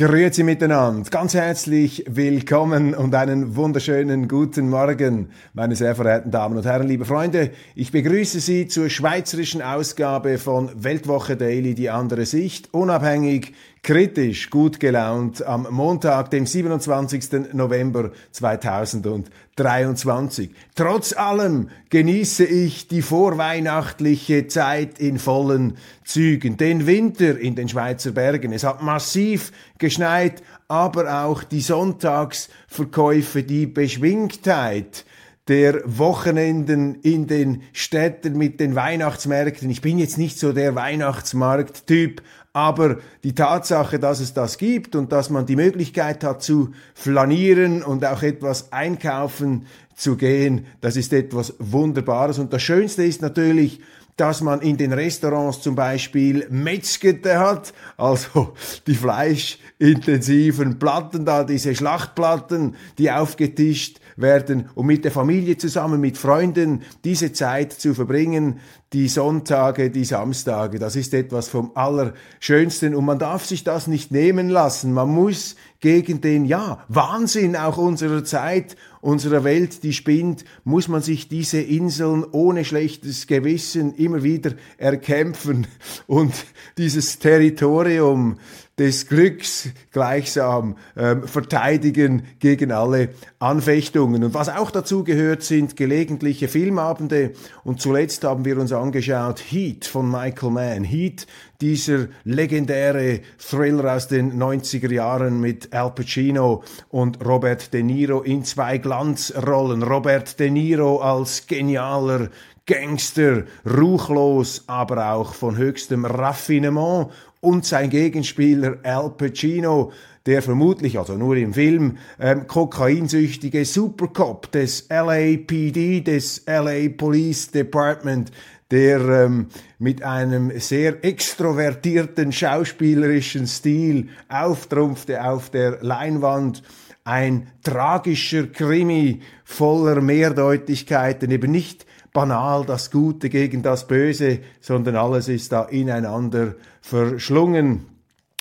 Grüezi miteinander, ganz herzlich willkommen und einen wunderschönen guten Morgen, meine sehr verehrten Damen und Herren, liebe Freunde. Ich begrüße Sie zur schweizerischen Ausgabe von Weltwoche Daily, die andere Sicht, unabhängig, kritisch gut gelaunt am Montag, dem 27. November 2023. Trotz allem genieße ich die vorweihnachtliche Zeit in vollen Zügen. Den Winter in den Schweizer Bergen. Es hat massiv geschneit, aber auch die Sonntagsverkäufe, die Beschwingtheit der Wochenenden in den Städten mit den Weihnachtsmärkten. Ich bin jetzt nicht so der Weihnachtsmarkttyp, aber die Tatsache, dass es das gibt und dass man die Möglichkeit hat zu flanieren und auch etwas einkaufen zu gehen, das ist etwas Wunderbares. Und das Schönste ist natürlich, dass man in den Restaurants zum Beispiel Metzgete hat, also die fleischintensiven Platten da, diese Schlachtplatten, die aufgetischt werden, um mit der Familie zusammen, mit Freunden diese Zeit zu verbringen, die Sonntage, die Samstage, das ist etwas vom Allerschönsten und man darf sich das nicht nehmen lassen. Man muss gegen den, ja, Wahnsinn auch unserer Zeit, unserer Welt, die spinnt, muss man sich diese Inseln ohne schlechtes Gewissen immer wieder erkämpfen. Und dieses Territorium des Glücks gleichsam ähm, verteidigen gegen alle Anfechtungen. Und was auch dazu gehört, sind gelegentliche Filmabende. Und zuletzt haben wir uns angeschaut Heat von Michael Mann. Heat, dieser legendäre Thriller aus den 90er Jahren mit Al Pacino und Robert De Niro in zwei Glanzrollen. Robert De Niro als genialer Gangster, ruchlos, aber auch von höchstem Raffinement und sein Gegenspieler Al Pacino, der vermutlich, also nur im Film, ähm, kokainsüchtige Supercop des LAPD, des LA Police Department, der ähm, mit einem sehr extrovertierten schauspielerischen Stil auftrumpfte auf der Leinwand. Ein tragischer Krimi voller Mehrdeutigkeiten, eben nicht banal das Gute gegen das Böse, sondern alles ist da ineinander verschlungen.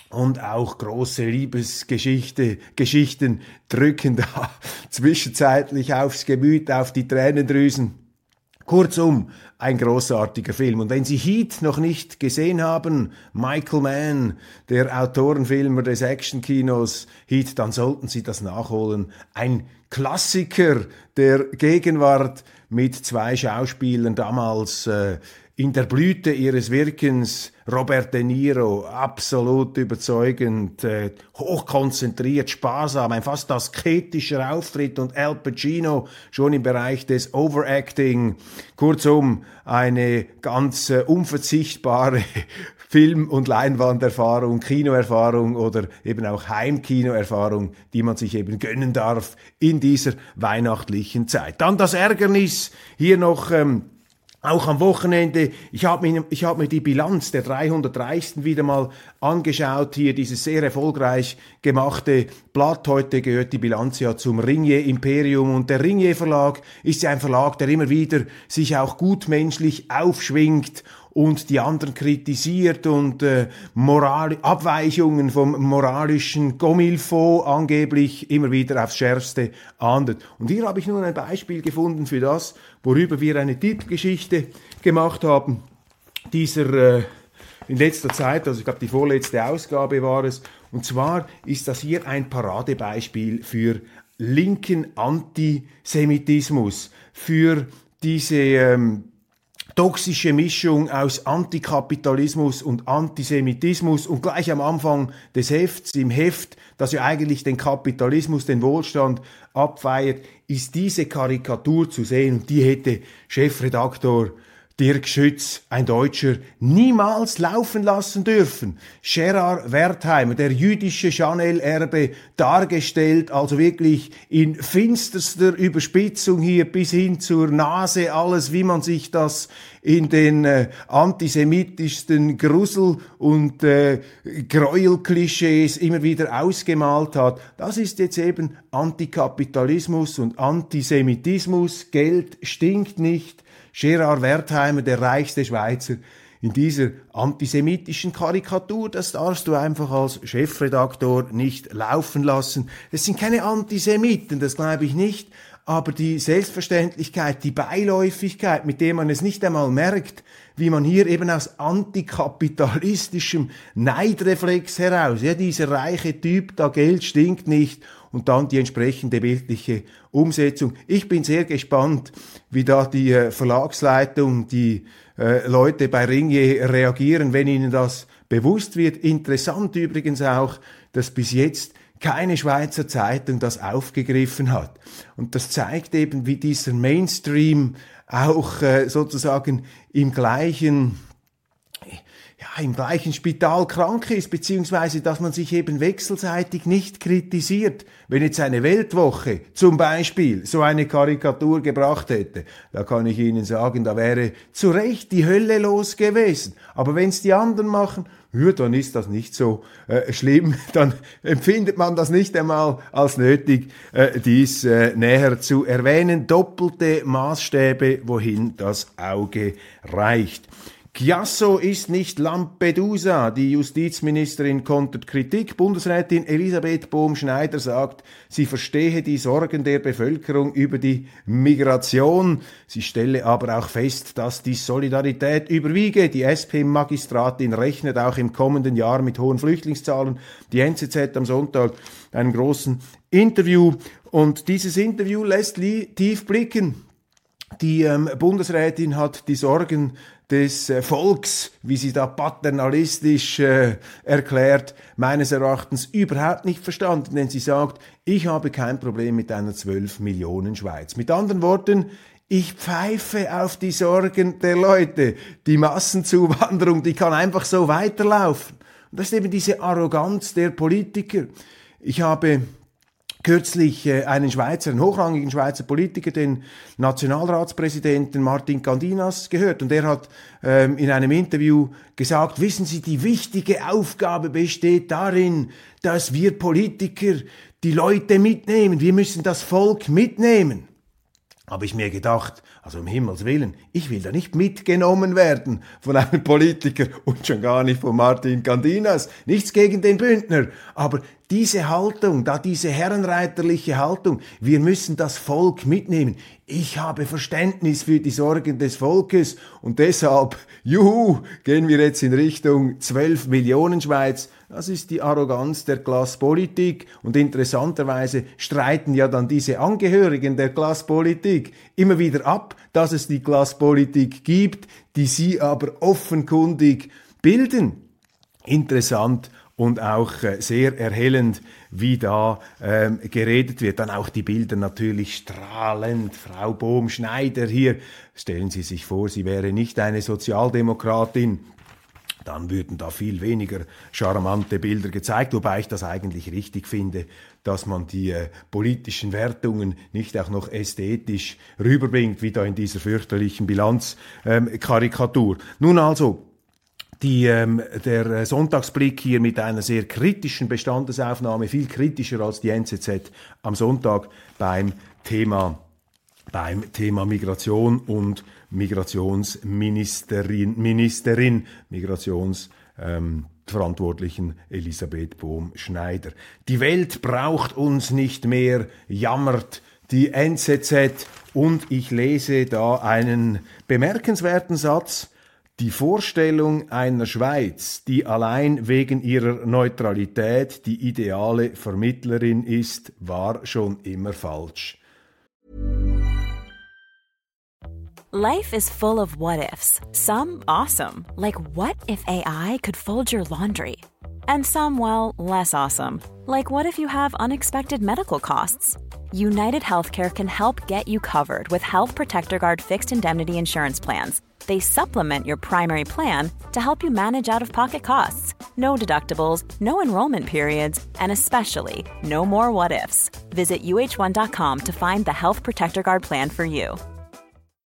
Und auch große Liebesgeschichte, Geschichten drücken da zwischenzeitlich aufs Gemüt, auf die Tränendrüsen. Kurzum, ein großartiger Film. Und wenn Sie Heat noch nicht gesehen haben, Michael Mann, der Autorenfilmer des Actionkinos Heat, dann sollten Sie das nachholen. Ein Klassiker der Gegenwart mit zwei Schauspielern damals äh, in der Blüte ihres Wirkens Robert De Niro, absolut überzeugend, äh, hochkonzentriert, sparsam, ein fast asketischer Auftritt und Al Pacino schon im Bereich des Overacting. Kurzum, eine ganz äh, unverzichtbare Film- und Leinwanderfahrung, Kinoerfahrung oder eben auch Heimkinoerfahrung, die man sich eben gönnen darf in dieser weihnachtlichen Zeit. Dann das Ärgernis, hier noch ähm, auch am Wochenende, ich habe mir, hab mir die Bilanz der 300 Reichsten wieder mal angeschaut, hier dieses sehr erfolgreich gemachte Blatt. Heute gehört die Bilanz ja zum Ringier Imperium und der Ringier Verlag ist ja ein Verlag, der immer wieder sich auch gutmenschlich aufschwingt und die anderen kritisiert und äh, Moral Abweichungen vom moralischen Gomilfo angeblich immer wieder aufs Schärfste ahndet. Und hier habe ich nun ein Beispiel gefunden für das, worüber wir eine Titelgeschichte gemacht haben. Dieser äh, in letzter Zeit, also ich glaube die vorletzte Ausgabe war es, und zwar ist das hier ein Paradebeispiel für linken Antisemitismus, für diese ähm, toxische Mischung aus Antikapitalismus und Antisemitismus. Und gleich am Anfang des Hefts, im Heft, das ja eigentlich den Kapitalismus, den Wohlstand abfeiert, ist diese Karikatur zu sehen. Und die hätte Chefredaktor Dirk Schütz, ein Deutscher, niemals laufen lassen dürfen. Gerard Wertheimer, der jüdische Chanel-Erbe, dargestellt, also wirklich in finsterster Überspitzung hier bis hin zur Nase, alles, wie man sich das in den äh, antisemitischsten Grusel- und äh, Gräuelklischees immer wieder ausgemalt hat. Das ist jetzt eben Antikapitalismus und Antisemitismus. Geld stinkt nicht Gerard Wertheimer, der reichste Schweizer, in dieser antisemitischen Karikatur, das darfst du einfach als Chefredaktor nicht laufen lassen. Das sind keine Antisemiten, das glaube ich nicht, aber die Selbstverständlichkeit, die Beiläufigkeit, mit der man es nicht einmal merkt, wie man hier eben aus antikapitalistischem Neidreflex heraus, ja, dieser reiche Typ, da Geld stinkt nicht und dann die entsprechende bildliche Umsetzung. Ich bin sehr gespannt, wie da die äh, Verlagsleitung, die äh, Leute bei Ringier reagieren, wenn ihnen das bewusst wird. Interessant übrigens auch, dass bis jetzt keine Schweizer Zeitung das aufgegriffen hat. Und das zeigt eben, wie dieser Mainstream auch äh, sozusagen im gleichen ja, im gleichen Spital krank ist, beziehungsweise dass man sich eben wechselseitig nicht kritisiert. Wenn jetzt eine Weltwoche zum Beispiel so eine Karikatur gebracht hätte, da kann ich Ihnen sagen, da wäre zu Recht die Hölle los gewesen. Aber wenn es die anderen machen, ja, dann ist das nicht so äh, schlimm, dann empfindet man das nicht einmal als nötig, äh, dies äh, näher zu erwähnen. Doppelte Maßstäbe, wohin das Auge reicht. Chiasso ist nicht Lampedusa. Die Justizministerin kontert Kritik. Bundesrätin Elisabeth Bohm-Schneider sagt, sie verstehe die Sorgen der Bevölkerung über die Migration. Sie stelle aber auch fest, dass die Solidarität überwiege. Die SP-Magistratin rechnet auch im kommenden Jahr mit hohen Flüchtlingszahlen. Die NZZ am Sonntag einen großen Interview. Und dieses Interview lässt tief blicken. Die ähm, Bundesrätin hat die Sorgen des äh, Volks, wie sie da paternalistisch äh, erklärt, meines Erachtens überhaupt nicht verstanden, denn sie sagt, ich habe kein Problem mit einer 12 Millionen Schweiz. Mit anderen Worten, ich pfeife auf die Sorgen der Leute. Die Massenzuwanderung, die kann einfach so weiterlaufen. Und das ist eben diese Arroganz der Politiker. Ich habe kürzlich äh, einen Schweizer, einen hochrangigen Schweizer Politiker, den Nationalratspräsidenten Martin Candinas gehört und er hat ähm, in einem Interview gesagt, wissen Sie, die wichtige Aufgabe besteht darin, dass wir Politiker die Leute mitnehmen, wir müssen das Volk mitnehmen. Habe ich mir gedacht, also um Himmels Willen, ich will da nicht mitgenommen werden von einem Politiker und schon gar nicht von Martin Candinas. Nichts gegen den Bündner, aber diese Haltung, da diese herrenreiterliche Haltung, wir müssen das Volk mitnehmen. Ich habe Verständnis für die Sorgen des Volkes und deshalb, juhu, gehen wir jetzt in Richtung 12 Millionen Schweiz. Das ist die Arroganz der Klasspolitik und interessanterweise streiten ja dann diese Angehörigen der Klasspolitik immer wieder ab, dass es die Klasspolitik gibt, die sie aber offenkundig bilden. Interessant und auch äh, sehr erhellend, wie da ähm, geredet wird. Dann auch die Bilder natürlich strahlend. Frau Bohm-Schneider hier. Stellen Sie sich vor, sie wäre nicht eine Sozialdemokratin. Dann würden da viel weniger charmante Bilder gezeigt, wobei ich das eigentlich richtig finde, dass man die äh, politischen Wertungen nicht auch noch ästhetisch rüberbringt, wie da in dieser fürchterlichen Bilanzkarikatur. Ähm, Nun also, die, ähm, der äh, Sonntagsblick hier mit einer sehr kritischen Bestandesaufnahme, viel kritischer als die NZZ am Sonntag beim Thema, beim Thema Migration und Migrationsministerin, Ministerin, Migrations, ähm, Elisabeth Bohm-Schneider. Die Welt braucht uns nicht mehr, jammert die NZZ und ich lese da einen bemerkenswerten Satz, die Vorstellung einer Schweiz, die allein wegen ihrer Neutralität die ideale Vermittlerin ist, war schon immer falsch. Life is full of what ifs. Some awesome, like what if AI could fold your laundry? And some well, less awesome, like what if you have unexpected medical costs? United Healthcare can help get you covered with Health Protector Guard fixed indemnity insurance plans. They supplement your primary plan to help you manage out of pocket costs. No deductibles, no enrollment periods, and especially no more what ifs. Visit uh1.com to find the Health Protector Guard plan for you.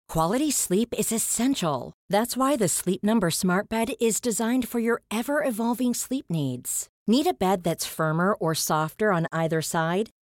Quality sleep is essential. That's why the Sleep Number Smart Bed is designed for your ever evolving sleep needs. Need a bed that's firmer or softer on either side?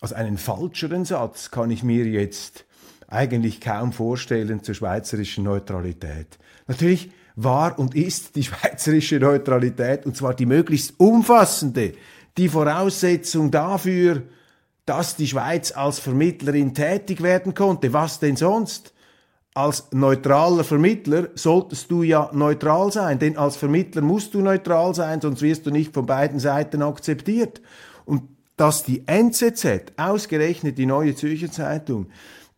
Also einen falscheren Satz kann ich mir jetzt eigentlich kaum vorstellen zur schweizerischen Neutralität. Natürlich war und ist die schweizerische Neutralität, und zwar die möglichst umfassende, die Voraussetzung dafür, dass die Schweiz als Vermittlerin tätig werden konnte. Was denn sonst? Als neutraler Vermittler solltest du ja neutral sein, denn als Vermittler musst du neutral sein, sonst wirst du nicht von beiden Seiten akzeptiert. Und dass die NZZ, ausgerechnet die Neue Zürcher Zeitung,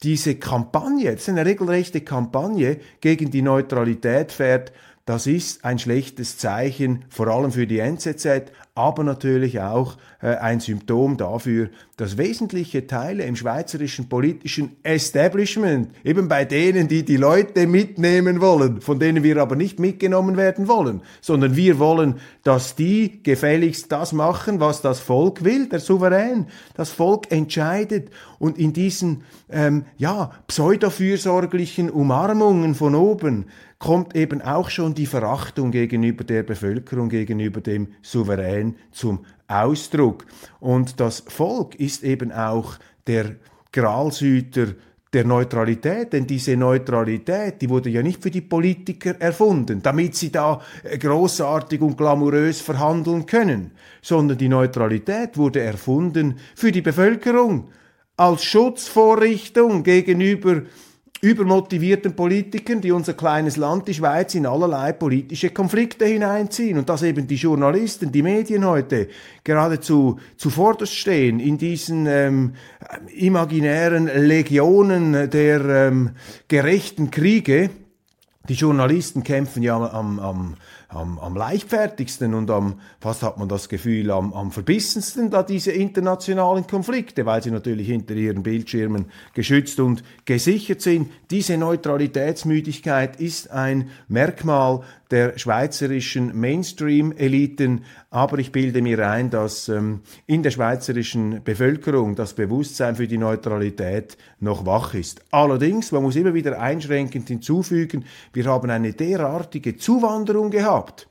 diese Kampagne, das ist eine regelrechte Kampagne gegen die Neutralität fährt, das ist ein schlechtes Zeichen, vor allem für die NZZ, aber natürlich auch äh, ein Symptom dafür, dass wesentliche Teile im schweizerischen politischen Establishment, eben bei denen, die die Leute mitnehmen wollen, von denen wir aber nicht mitgenommen werden wollen, sondern wir wollen, dass die gefälligst das machen, was das Volk will, der Souverän. Das Volk entscheidet und in diesen ähm, ja pseudofürsorglichen Umarmungen von oben kommt eben auch schon die Verachtung gegenüber der Bevölkerung, gegenüber dem Souverän zum Ausdruck. Und das Volk ist eben auch der Gralshüter der Neutralität, denn diese Neutralität, die wurde ja nicht für die Politiker erfunden, damit sie da äh, großartig und glamourös verhandeln können, sondern die Neutralität wurde erfunden für die Bevölkerung als Schutzvorrichtung gegenüber übermotivierten Politikern, die unser kleines Land, die Schweiz, in allerlei politische Konflikte hineinziehen und dass eben die Journalisten, die Medien heute geradezu zuvorderst stehen in diesen ähm, imaginären Legionen der ähm, gerechten Kriege. Die Journalisten kämpfen ja am, am am, am leichtfertigsten und am, fast hat man das Gefühl, am, am verbissensten da diese internationalen Konflikte, weil sie natürlich hinter ihren Bildschirmen geschützt und gesichert sind. Diese Neutralitätsmüdigkeit ist ein Merkmal der schweizerischen Mainstream-Eliten, aber ich bilde mir ein, dass ähm, in der schweizerischen Bevölkerung das Bewusstsein für die Neutralität noch wach ist. Allerdings, man muss immer wieder einschränkend hinzufügen, wir haben eine derartige Zuwanderung gehabt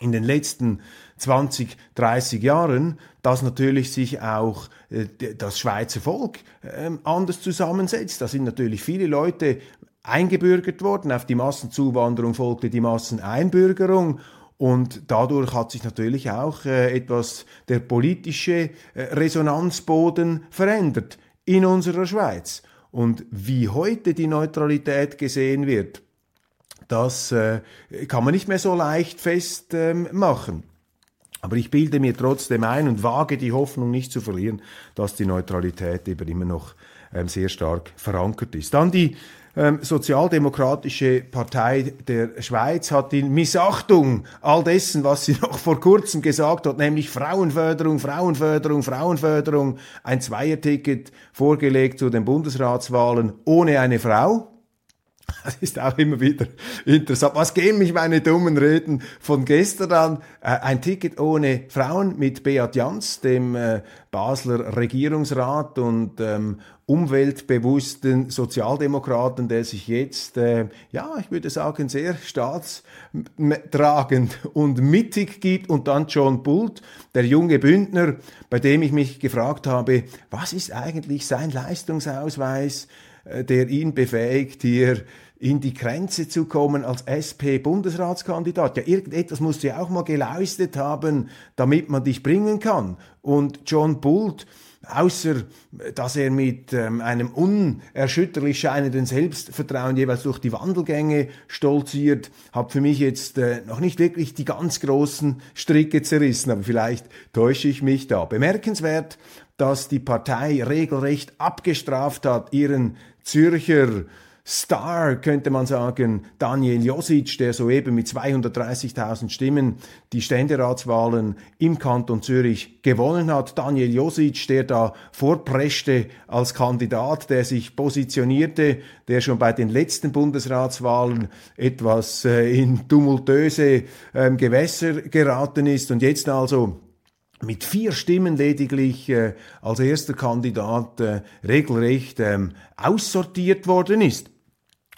in den letzten 20, 30 Jahren, dass natürlich sich auch äh, das Schweizer Volk äh, anders zusammensetzt. Da sind natürlich viele Leute eingebürgert worden. Auf die Massenzuwanderung folgte die Masseneinbürgerung. Und dadurch hat sich natürlich auch äh, etwas der politische äh, Resonanzboden verändert in unserer Schweiz. Und wie heute die Neutralität gesehen wird, das äh, kann man nicht mehr so leicht festmachen. Ähm, aber ich bilde mir trotzdem ein und wage die Hoffnung nicht zu verlieren, dass die Neutralität eben immer noch ähm, sehr stark verankert ist. Dann die ähm, Sozialdemokratische Partei der Schweiz hat in Missachtung all dessen, was sie noch vor kurzem gesagt hat, nämlich Frauenförderung, Frauenförderung, Frauenförderung, ein Zweierticket vorgelegt zu den Bundesratswahlen ohne eine Frau. Das ist auch immer wieder interessant. Was gehen mich meine dummen Reden von gestern an? Äh, ein Ticket ohne Frauen mit Beat Jans, dem äh, Basler Regierungsrat und ähm, umweltbewussten Sozialdemokraten, der sich jetzt, äh, ja, ich würde sagen, sehr staatstragend und mittig gibt. Und dann John Bult, der junge Bündner, bei dem ich mich gefragt habe, was ist eigentlich sein Leistungsausweis? Der ihn befähigt, hier in die Grenze zu kommen als SP-Bundesratskandidat. Ja, irgendetwas musst du ja auch mal geleistet haben, damit man dich bringen kann. Und John Bult außer dass er mit ähm, einem unerschütterlich scheinenden Selbstvertrauen jeweils durch die Wandelgänge stolziert, hat für mich jetzt äh, noch nicht wirklich die ganz großen Stricke zerrissen, aber vielleicht täusche ich mich da. Bemerkenswert, dass die Partei regelrecht abgestraft hat, ihren Zürcher Star, könnte man sagen, Daniel Josic, der soeben mit 230.000 Stimmen die Ständeratswahlen im Kanton Zürich gewonnen hat. Daniel Josic, der da vorpreschte als Kandidat, der sich positionierte, der schon bei den letzten Bundesratswahlen etwas äh, in tumultöse äh, Gewässer geraten ist und jetzt also mit vier Stimmen lediglich äh, als erster Kandidat äh, regelrecht ähm, aussortiert worden ist.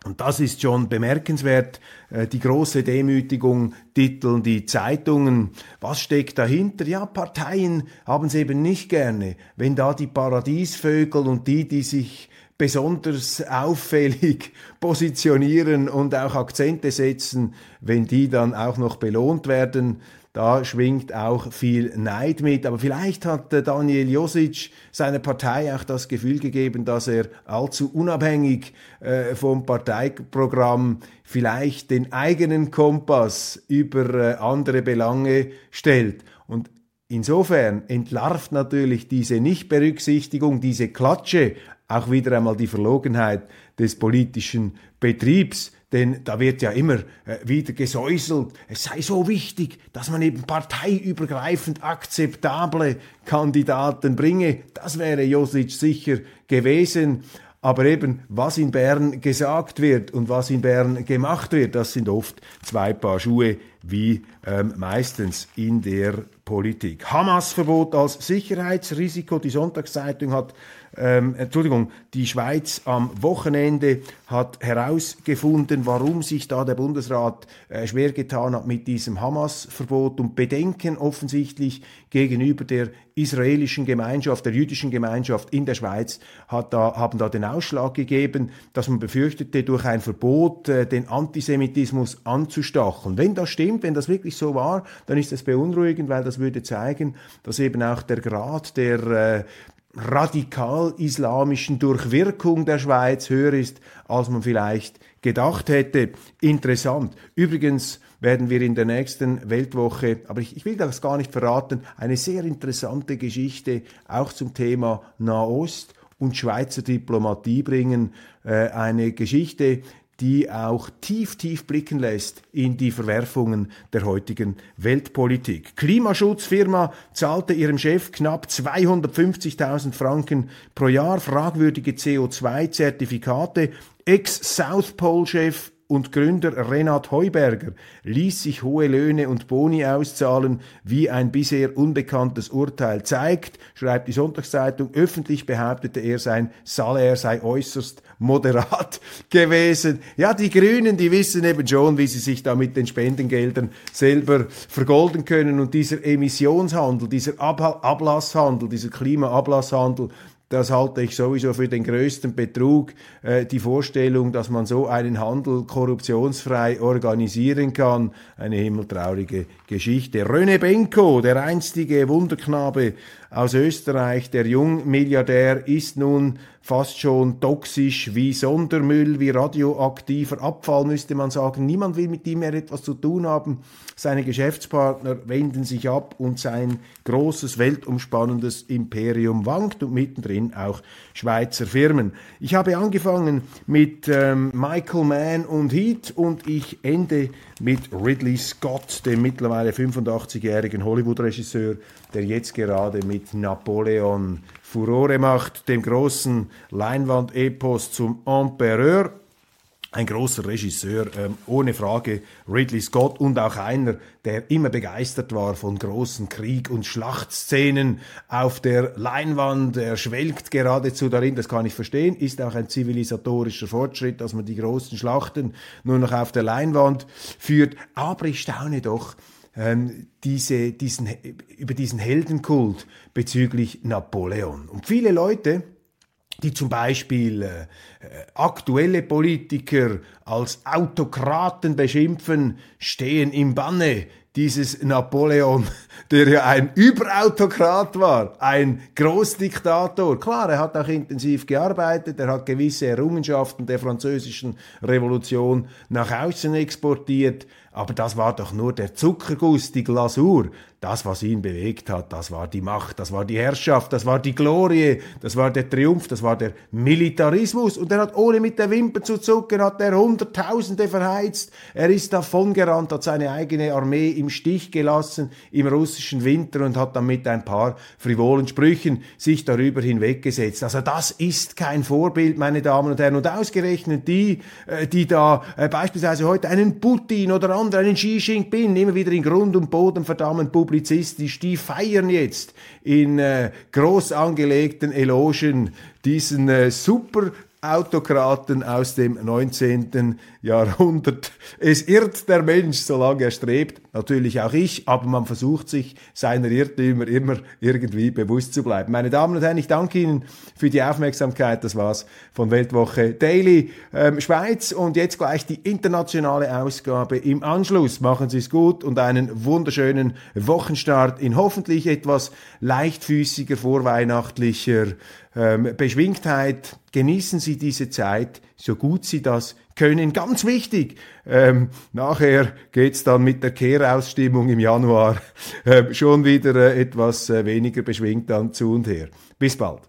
Und das ist schon bemerkenswert, äh, die große Demütigung titeln die Zeitungen. Was steckt dahinter? Ja, Parteien haben es eben nicht gerne, wenn da die Paradiesvögel und die, die sich besonders auffällig positionieren und auch Akzente setzen, wenn die dann auch noch belohnt werden. Da schwingt auch viel Neid mit. Aber vielleicht hat äh, Daniel Josic seiner Partei auch das Gefühl gegeben, dass er allzu unabhängig äh, vom Parteiprogramm vielleicht den eigenen Kompass über äh, andere Belange stellt. Und Insofern entlarvt natürlich diese Nichtberücksichtigung, diese Klatsche auch wieder einmal die Verlogenheit des politischen Betriebs. Denn da wird ja immer äh, wieder gesäuselt, es sei so wichtig, dass man eben parteiübergreifend akzeptable Kandidaten bringe. Das wäre Josic sicher gewesen. Aber eben, was in Bern gesagt wird und was in Bern gemacht wird, das sind oft zwei Paar Schuhe, wie ähm, meistens in der Politik. Hamas-Verbot als Sicherheitsrisiko. Die Sonntagszeitung hat ähm, Entschuldigung, die Schweiz am Wochenende hat herausgefunden, warum sich da der Bundesrat äh, schwer getan hat mit diesem Hamas-Verbot und Bedenken offensichtlich gegenüber der israelischen Gemeinschaft, der jüdischen Gemeinschaft in der Schweiz hat da, haben da den Ausschlag gegeben, dass man befürchtete, durch ein Verbot äh, den Antisemitismus anzustacheln. Wenn das stimmt, wenn das wirklich so war, dann ist das beunruhigend, weil das würde zeigen, dass eben auch der Grad der äh, radikal-islamischen Durchwirkung der Schweiz höher ist, als man vielleicht gedacht hätte. Interessant. Übrigens werden wir in der nächsten Weltwoche, aber ich, ich will das gar nicht verraten, eine sehr interessante Geschichte auch zum Thema Nahost und Schweizer Diplomatie bringen. Äh, eine Geschichte, die auch tief, tief blicken lässt in die Verwerfungen der heutigen Weltpolitik. Klimaschutzfirma zahlte ihrem Chef knapp 250.000 Franken pro Jahr fragwürdige CO2-Zertifikate. Ex-South Pole-Chef und Gründer Renat Heuberger ließ sich hohe Löhne und Boni auszahlen, wie ein bisher unbekanntes Urteil zeigt, schreibt die Sonntagszeitung. Öffentlich behauptete er, sein Salär sei äußerst moderat gewesen. Ja, die Grünen, die wissen eben schon, wie sie sich da mit den Spendengeldern selber vergolden können. Und dieser Emissionshandel, dieser Ab Ablasshandel, dieser Klimaablasshandel, das halte ich sowieso für den größten Betrug. Äh, die Vorstellung, dass man so einen Handel korruptionsfrei organisieren kann, eine himmeltraurige Geschichte. René Benko, der einstige Wunderknabe aus Österreich, der Jungmilliardär, ist nun fast schon toxisch wie Sondermüll, wie radioaktiver Abfall, müsste man sagen. Niemand will mit ihm mehr etwas zu tun haben. Seine Geschäftspartner wenden sich ab und sein großes, weltumspannendes Imperium wankt und mittendrin auch Schweizer Firmen. Ich habe angefangen mit ähm, Michael Mann und Heat und ich ende mit Ridley Scott, dem mittlerweile 85-jährigen Hollywood-Regisseur, der jetzt gerade mit Napoleon Furore macht, dem großen Leinwand-Epos zum Empereur. Ein großer Regisseur, ähm, ohne Frage, Ridley Scott und auch einer, der immer begeistert war von großen Krieg- und Schlachtszenen auf der Leinwand. Er schwelgt geradezu darin, das kann ich verstehen, ist auch ein zivilisatorischer Fortschritt, dass man die großen Schlachten nur noch auf der Leinwand führt. Aber ich staune doch, ähm, diese, diesen, über diesen Heldenkult bezüglich Napoleon. Und viele Leute, die zum Beispiel äh, aktuelle Politiker als Autokraten beschimpfen, stehen im Banne dieses Napoleon, der ja ein Überautokrat war, ein Großdiktator. Klar, er hat auch intensiv gearbeitet, er hat gewisse Errungenschaften der französischen Revolution nach außen exportiert, aber das war doch nur der Zuckerguss, die Glasur. Das, was ihn bewegt hat, das war die Macht, das war die Herrschaft, das war die Glorie, das war der Triumph, das war der Militarismus. Und er hat ohne mit der Wimper zu zucken, hat er Hunderttausende verheizt. Er ist davongerannt, hat seine eigene Armee im Stich gelassen im russischen Winter und hat dann mit ein paar frivolen Sprüchen sich darüber hinweggesetzt. Also das ist kein Vorbild, meine Damen und Herren. Und ausgerechnet die, äh, die da äh, beispielsweise heute einen Putin oder andere, einen Xi Jinping immer wieder in Grund und Boden verdammen, publizistisch, die feiern jetzt in äh, groß angelegten Elogen diesen äh, super Autokraten aus dem 19. Jahrhundert. Es irrt der Mensch, solange er strebt, natürlich auch ich, aber man versucht sich seiner Irrtümer immer irgendwie bewusst zu bleiben. Meine Damen und Herren, ich danke Ihnen für die Aufmerksamkeit. Das war's von Weltwoche Daily ähm, Schweiz und jetzt gleich die internationale Ausgabe im Anschluss. Machen Sie es gut und einen wunderschönen Wochenstart in hoffentlich etwas leichtfüßiger, vorweihnachtlicher ähm, Beschwingtheit. Genießen Sie diese Zeit, so gut Sie das können. Ganz wichtig, ähm, nachher geht's dann mit der Kehrausstimmung im Januar äh, schon wieder äh, etwas äh, weniger beschwingt dann zu und her. Bis bald.